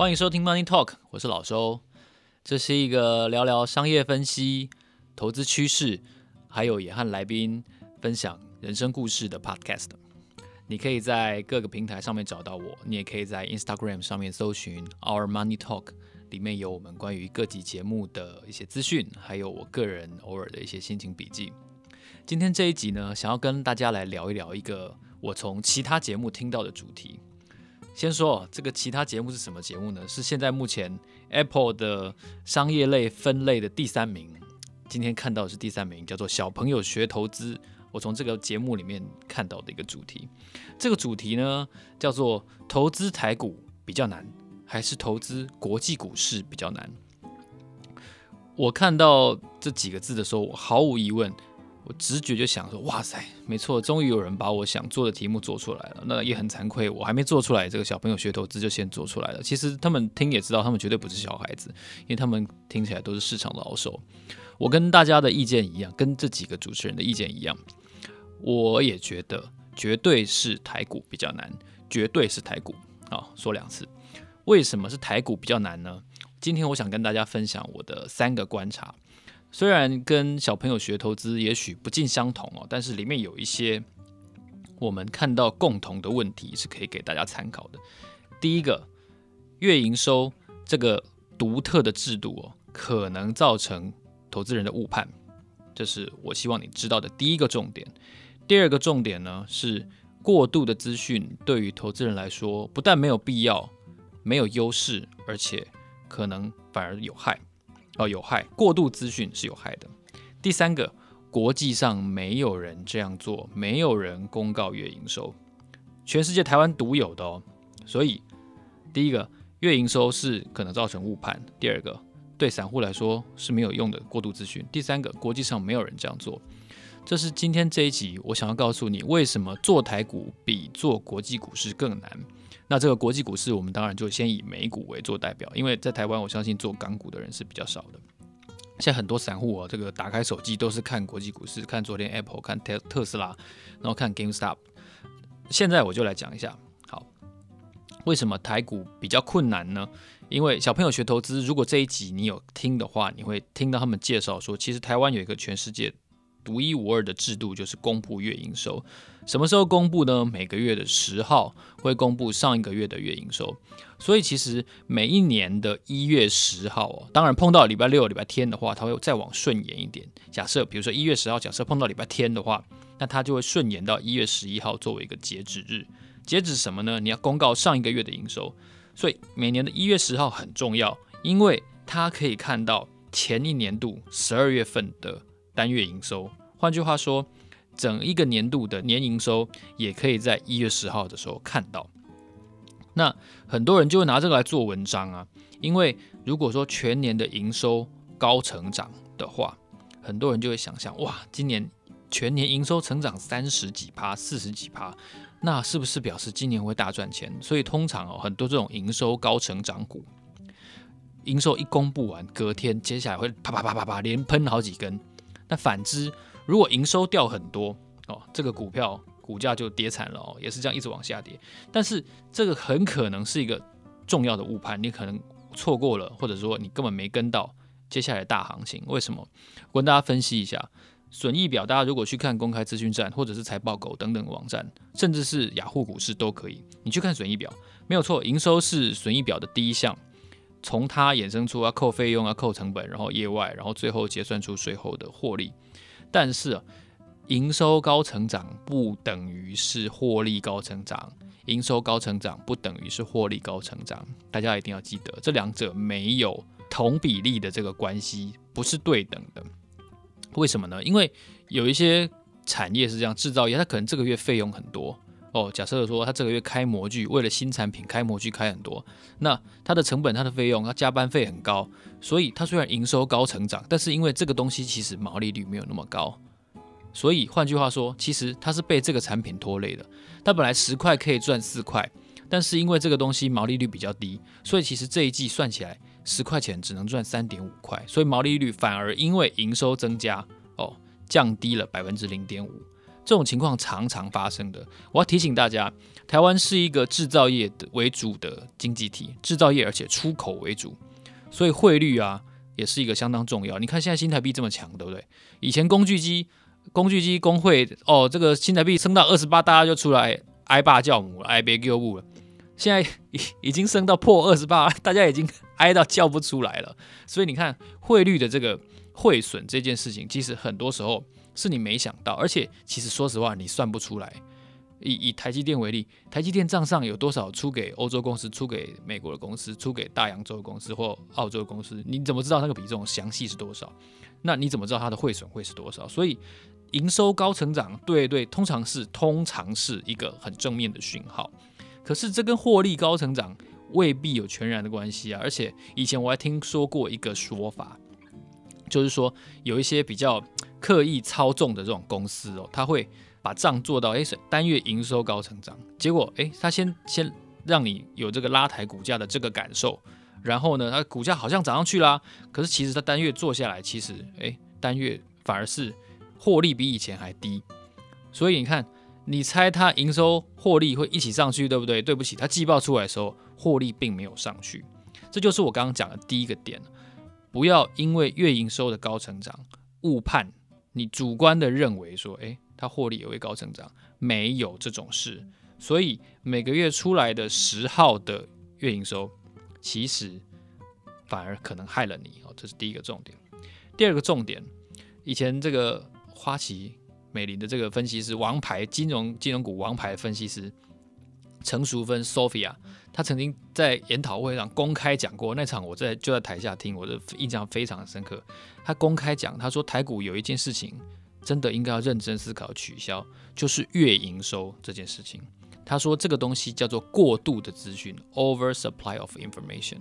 欢迎收听 Money Talk，我是老周。这是一个聊聊商业分析、投资趋势，还有也和来宾分享人生故事的 Podcast。你可以在各个平台上面找到我，你也可以在 Instagram 上面搜寻 Our Money Talk，里面有我们关于各集节目的一些资讯，还有我个人偶尔的一些心情笔记。今天这一集呢，想要跟大家来聊一聊一个我从其他节目听到的主题。先说这个其他节目是什么节目呢？是现在目前 Apple 的商业类分类的第三名。今天看到的是第三名，叫做“小朋友学投资”。我从这个节目里面看到的一个主题，这个主题呢叫做“投资台股比较难，还是投资国际股市比较难？”我看到这几个字的时候，我毫无疑问。直觉就想说，哇塞，没错，终于有人把我想做的题目做出来了。那也很惭愧，我还没做出来，这个小朋友学投资就先做出来了。其实他们听也知道，他们绝对不是小孩子，因为他们听起来都是市场老手。我跟大家的意见一样，跟这几个主持人的意见一样，我也觉得绝对是台股比较难，绝对是台股。好，说两次，为什么是台股比较难呢？今天我想跟大家分享我的三个观察。虽然跟小朋友学投资也许不尽相同哦，但是里面有一些我们看到共同的问题是可以给大家参考的。第一个，月营收这个独特的制度哦，可能造成投资人的误判，这是我希望你知道的第一个重点。第二个重点呢，是过度的资讯对于投资人来说，不但没有必要，没有优势，而且可能反而有害。哦，有害，过度资讯是有害的。第三个，国际上没有人这样做，没有人公告月营收，全世界台湾独有的哦。所以，第一个，月营收是可能造成误判；第二个，对散户来说是没有用的过度资讯；第三个，国际上没有人这样做。这是今天这一集我想要告诉你，为什么做台股比做国际股市更难。那这个国际股市，我们当然就先以美股为做代表，因为在台湾，我相信做港股的人是比较少的。现在很多散户啊，这个打开手机都是看国际股市，看昨天 Apple，看特特斯拉，然后看 GameStop。现在我就来讲一下，好，为什么台股比较困难呢？因为小朋友学投资，如果这一集你有听的话，你会听到他们介绍说，其实台湾有一个全世界独一无二的制度，就是公布月营收。什么时候公布呢？每个月的十号会公布上一个月的月营收。所以其实每一年的一月十号哦，当然碰到礼拜六、礼拜天的话，它会再往顺延一点。假设比如说一月十号，假设碰到礼拜天的话，那它就会顺延到一月十一号作为一个截止日。截止什么呢？你要公告上一个月的营收。所以每年的一月十号很重要，因为它可以看到前一年度十二月份的单月营收，换句话说，整一个年度的年营收也可以在一月十号的时候看到。那很多人就会拿这个来做文章啊，因为如果说全年的营收高成长的话，很多人就会想象，哇，今年全年营收成长三十几趴、四十几趴，那是不是表示今年会大赚钱？所以通常哦，很多这种营收高成长股，营收一公布完，隔天接下来会啪啪啪啪啪连喷好几根。那反之，如果营收掉很多哦，这个股票股价就跌惨了哦，也是这样一直往下跌。但是这个很可能是一个重要的误判，你可能错过了，或者说你根本没跟到接下来的大行情。为什么？我跟大家分析一下，损益表，大家如果去看公开资讯站，或者是财报狗等等网站，甚至是雅虎股市都可以，你去看损益表，没有错，营收是损益表的第一项。从它衍生出要扣费用、要扣成本，然后业外，然后最后结算出税后的获利。但是，营收高成长不等于是获利高成长，营收高成长不等于是获利高成长。大家一定要记得，这两者没有同比例的这个关系，不是对等的。为什么呢？因为有一些产业是这样，制造业它可能这个月费用很多。哦，假设说他这个月开模具，为了新产品开模具开很多，那他的成本、他的费用、他加班费很高，所以他虽然营收高成长，但是因为这个东西其实毛利率没有那么高，所以换句话说，其实他是被这个产品拖累的。他本来十块可以赚四块，但是因为这个东西毛利率比较低，所以其实这一季算起来十块钱只能赚三点五块，所以毛利率反而因为营收增加哦，降低了百分之零点五。这种情况常常发生的。我要提醒大家，台湾是一个制造业为主的经济体，制造业而且出口为主，所以汇率啊也是一个相当重要。你看现在新台币这么强，对不对？以前工具机、工具机工会哦，这个新台币升到二十八，大家就出来挨爸叫母了，挨别叫母了。现在已已经升到破二十八，大家已经挨到叫不出来了。所以你看汇率的这个汇损这件事情，其实很多时候是你没想到，而且其实说实话，你算不出来。以以台积电为例，台积电账上有多少出给欧洲公司、出给美国的公司、出给大洋洲的公司或澳洲的公司？你怎么知道那个比重详细是多少？那你怎么知道它的汇损会是多少？所以营收高成长，对对，通常是通常是一个很正面的讯号。可是这跟获利高成长未必有全然的关系啊！而且以前我还听说过一个说法，就是说有一些比较刻意操纵的这种公司哦，他会。把账做到，哎，单月营收高成长，结果，哎，他先先让你有这个拉抬股价的这个感受，然后呢，它股价好像涨上去啦，可是其实它单月做下来，其实，哎，单月反而是获利比以前还低，所以你看，你猜它营收获利会一起上去，对不对？对不起，它季报出来的时候，获利并没有上去，这就是我刚刚讲的第一个点，不要因为月营收的高成长误判，你主观的认为说，哎。它获利也会高成长，没有这种事，所以每个月出来的十号的月营收，其实反而可能害了你哦。这是第一个重点。第二个重点，以前这个花旗美林的这个分析师，王牌金融金融股王牌分析师陈淑芬 Sophia，他曾经在研讨会上公开讲过，那场我在就在台下听，我的印象非常深刻。他公开讲，他说台股有一件事情。真的应该要认真思考取消，就是月营收这件事情。他说这个东西叫做过度的资讯，oversupply of information。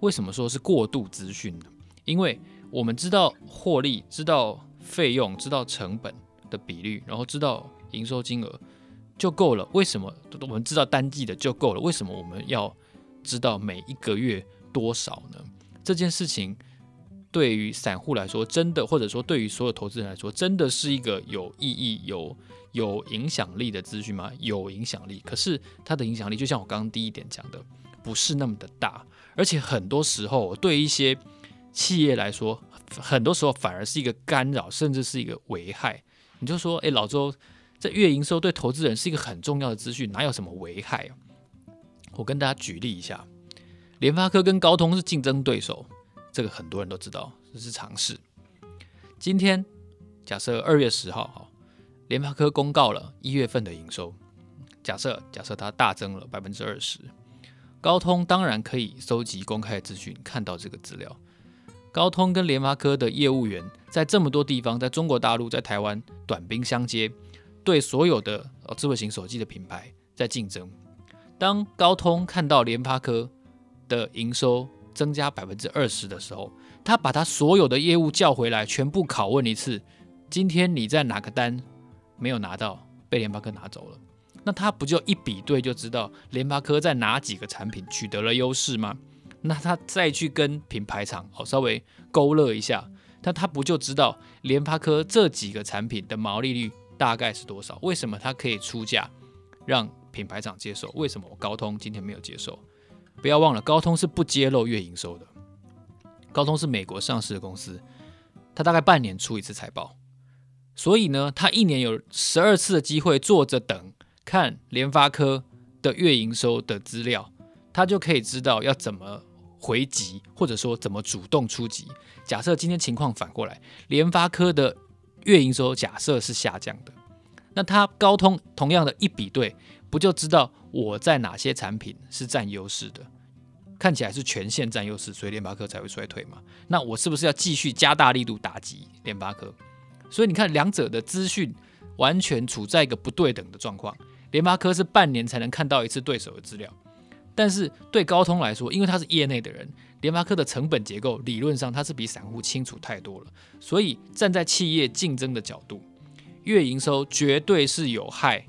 为什么说是过度资讯呢？因为我们知道获利、知道费用、知道成本的比率，然后知道营收金额就够了。为什么我们知道单季的就够了？为什么我们要知道每一个月多少呢？这件事情。对于散户来说，真的，或者说对于所有投资人来说，真的是一个有意义、有有影响力的资讯吗？有影响力，可是它的影响力就像我刚刚第一点讲的，不是那么的大，而且很多时候对一些企业来说，很多时候反而是一个干扰，甚至是一个危害。你就说，哎，老周，这月营收对投资人是一个很重要的资讯，哪有什么危害啊？我跟大家举例一下，联发科跟高通是竞争对手。这个很多人都知道，这是常识。今天假设二月十号，哈，联发科公告了一月份的营收，假设假设它大增了百分之二十，高通当然可以收集公开资讯，看到这个资料。高通跟联发科的业务员在这么多地方，在中国大陆、在台湾短兵相接，对所有的智慧型手机的品牌在竞争。当高通看到联发科的营收，增加百分之二十的时候，他把他所有的业务叫回来，全部拷问一次。今天你在哪个单没有拿到，被联发科拿走了？那他不就一比对就知道联发科在哪几个产品取得了优势吗？那他再去跟品牌厂哦稍微勾勒一下，那他不就知道联发科这几个产品的毛利率大概是多少？为什么他可以出价让品牌厂接受？为什么我高通今天没有接受？不要忘了，高通是不揭露月营收的。高通是美国上市的公司，它大概半年出一次财报，所以呢，它一年有十二次的机会坐着等看联发科的月营收的资料，它就可以知道要怎么回击，或者说怎么主动出击。假设今天情况反过来，联发科的月营收假设是下降的，那它高通同样的一比对。不就知道我在哪些产品是占优势的？看起来是全线占优势，所以联发科才会衰退嘛。那我是不是要继续加大力度打击联发科？所以你看，两者的资讯完全处在一个不对等的状况。联发科是半年才能看到一次对手的资料，但是对高通来说，因为他是业内的人，联发科的成本结构理论上它是比散户清楚太多了。所以站在企业竞争的角度，月营收绝对是有害。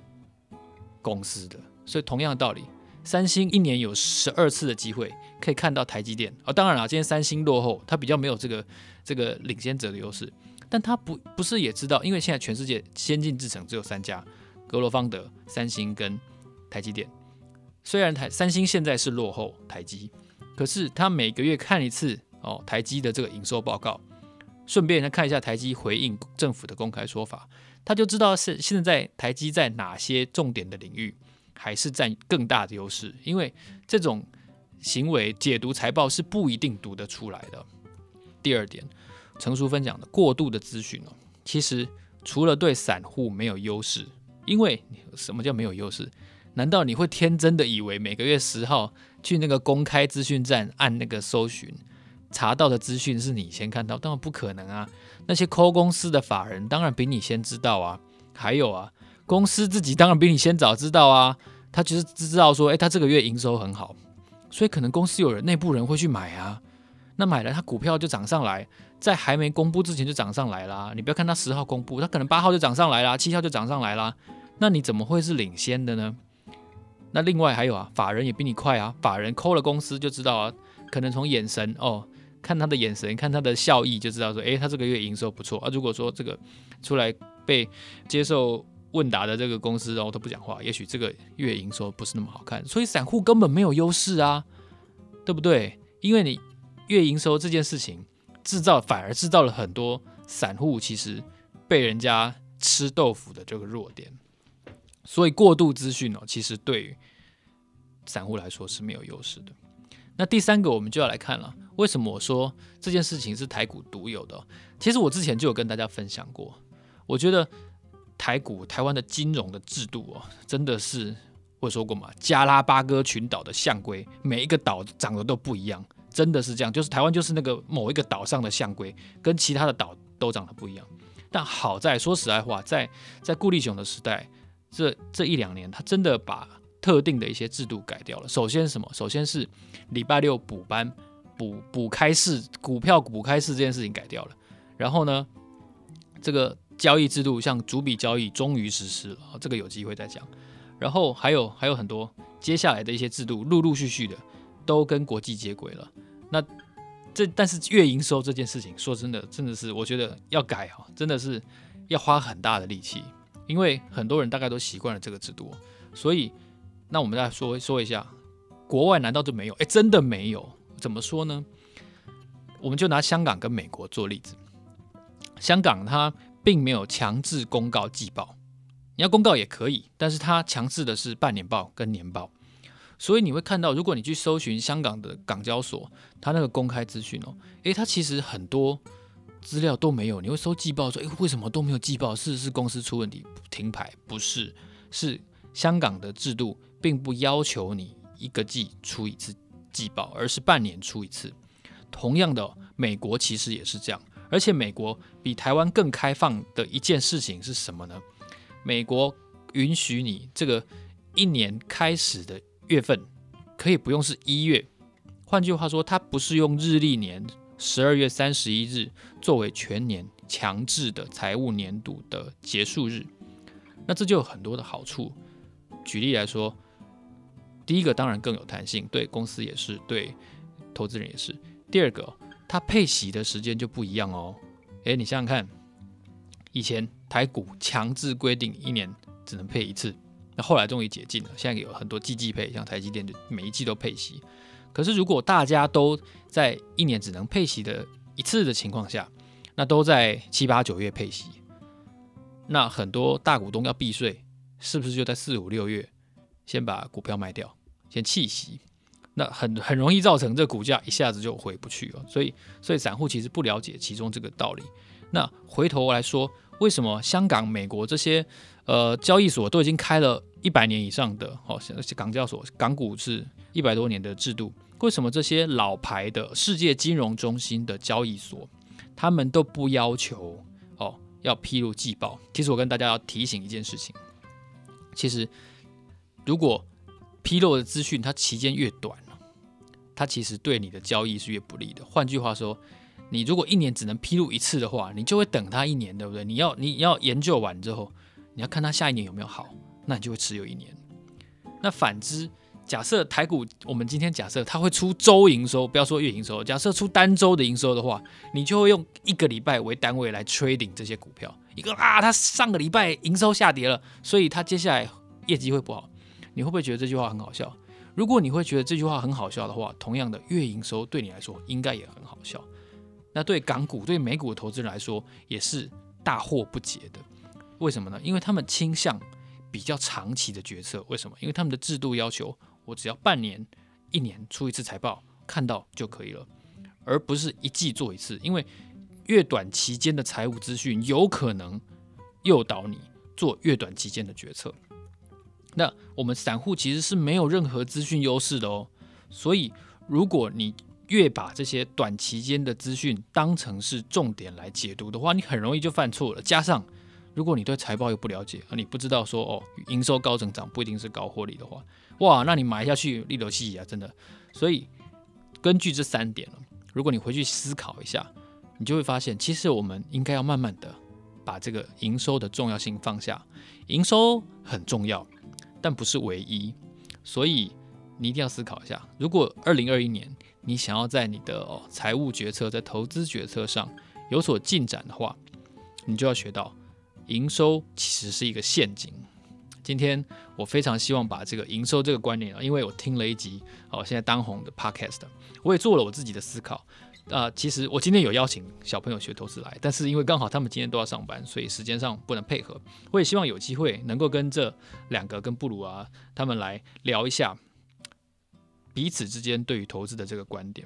公司的，所以同样的道理，三星一年有十二次的机会可以看到台积电。哦，当然了，今天三星落后，它比较没有这个这个领先者的优势。但他不不是也知道，因为现在全世界先进制程只有三家，格罗方德、三星跟台积电。虽然台三星现在是落后台积，可是他每个月看一次哦台积的这个营收报告，顺便再看一下台积回应政府的公开说法，他就知道是现在台积在哪些重点的领域还是占更大的优势。因为这种行为解读财报是不一定读得出来的。第二点，成熟分享的过度的资讯哦，其实除了对散户没有优势，因为什么叫没有优势？难道你会天真的以为每个月十号去那个公开资讯站按那个搜寻查到的资讯是你先看到？当然不可能啊！那些抠公司的法人当然比你先知道啊。还有啊，公司自己当然比你先早知道啊。他就是知道说，诶，他这个月营收很好，所以可能公司有人内部人会去买啊。那买了，他股票就涨上来，在还没公布之前就涨上来啦。你不要看他十号公布，他可能八号就涨上来啦，七号就涨上来啦。那你怎么会是领先的呢？那另外还有啊，法人也比你快啊，法人抠了公司就知道啊，可能从眼神哦，看他的眼神，看他的笑意就知道说，诶，他这个月营收不错啊。如果说这个出来被接受问答的这个公司然后都不讲话，也许这个月营收不是那么好看，所以散户根本没有优势啊，对不对？因为你月营收这件事情制造反而制造了很多散户其实被人家吃豆腐的这个弱点。所以过度资讯哦，其实对于散户来说是没有优势的。那第三个，我们就要来看了，为什么我说这件事情是台股独有的？其实我之前就有跟大家分享过，我觉得台股台湾的金融的制度哦，真的是我说过嘛，加拉巴哥群岛的象龟，每一个岛长得都不一样，真的是这样，就是台湾就是那个某一个岛上的象龟，跟其他的岛都长得不一样。但好在说实在话，在在顾立雄的时代。这这一两年，他真的把特定的一些制度改掉了。首先什么？首先是礼拜六补班、补补开市、股票补开市这件事情改掉了。然后呢，这个交易制度像逐笔交易终于实施了，这个有机会再讲。然后还有还有很多接下来的一些制度，陆陆续续的都跟国际接轨了。那这但是月营收这件事情，说真的，真的是我觉得要改啊，真的是要花很大的力气。因为很多人大概都习惯了这个制度，所以那我们再说说一下，国外难道就没有？诶，真的没有？怎么说呢？我们就拿香港跟美国做例子。香港它并没有强制公告季报，你要公告也可以，但是它强制的是半年报跟年报。所以你会看到，如果你去搜寻香港的港交所，它那个公开资讯哦，诶，它其实很多。资料都没有，你会收季报说，诶，为什么都没有季报？是是公司出问题停牌？不是，是香港的制度并不要求你一个季出一次季报，而是半年出一次。同样的，美国其实也是这样，而且美国比台湾更开放的一件事情是什么呢？美国允许你这个一年开始的月份可以不用是一月，换句话说，它不是用日历年。十二月三十一日作为全年强制的财务年度的结束日，那这就有很多的好处。举例来说，第一个当然更有弹性，对公司也是，对投资人也是。第二个，它配息的时间就不一样哦。诶，你想想看，以前台股强制规定一年只能配一次，那后来终于解禁了，现在有很多季季配，像台积电就每一季都配息。可是，如果大家都在一年只能配息的一次的情况下，那都在七八九月配息，那很多大股东要避税，是不是就在四五六月先把股票卖掉，先弃息？那很很容易造成这股价一下子就回不去了。所以，所以散户其实不了解其中这个道理。那回头来说，为什么香港、美国这些呃交易所都已经开了一百年以上的哦，港交所、港股是一百多年的制度？为什么这些老牌的世界金融中心的交易所，他们都不要求哦要披露季报？其实我跟大家要提醒一件事情，其实如果披露的资讯它期间越短，它其实对你的交易是越不利的。换句话说，你如果一年只能披露一次的话，你就会等它一年，对不对？你要你要研究完之后，你要看它下一年有没有好，那你就会持有一年。那反之。假设台股，我们今天假设它会出周营收，不要说月营收，假设出单周的营收的话，你就会用一个礼拜为单位来 trading 这些股票。一个啊，它上个礼拜营收下跌了，所以它接下来业绩会不好。你会不会觉得这句话很好笑？如果你会觉得这句话很好笑的话，同样的月营收对你来说应该也很好笑。那对港股、对美股的投资人来说也是大惑不解的。为什么呢？因为他们倾向比较长期的决策。为什么？因为他们的制度要求。我只要半年、一年出一次财报，看到就可以了，而不是一季做一次。因为越短期间的财务资讯，有可能诱导你做越短期间的决策。那我们散户其实是没有任何资讯优势的哦。所以，如果你越把这些短期间的资讯当成是重点来解读的话，你很容易就犯错了。加上，如果你对财报又不了解，而你不知道说哦，营收高增长不一定是高获利的话。哇，那你买下去利流稀啊，真的。所以根据这三点，如果你回去思考一下，你就会发现，其实我们应该要慢慢的把这个营收的重要性放下。营收很重要，但不是唯一。所以你一定要思考一下，如果二零二一年你想要在你的哦财务决策、在投资决策上有所进展的话，你就要学到，营收其实是一个陷阱。今天我非常希望把这个营收这个观念啊，因为我听了一集哦，现在当红的 Podcast，我也做了我自己的思考啊、呃。其实我今天有邀请小朋友学投资来，但是因为刚好他们今天都要上班，所以时间上不能配合。我也希望有机会能够跟这两个跟布鲁啊他们来聊一下彼此之间对于投资的这个观点。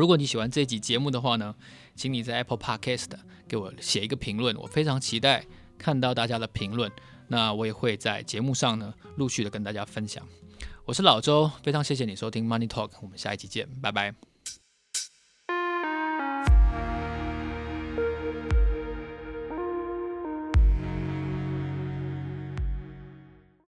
如果你喜欢这集节目的话呢，请你在 Apple Podcast 给我写一个评论，我非常期待看到大家的评论。那我也会在节目上呢，陆续的跟大家分享。我是老周，非常谢谢你收听 Money Talk，我们下一期见，拜拜。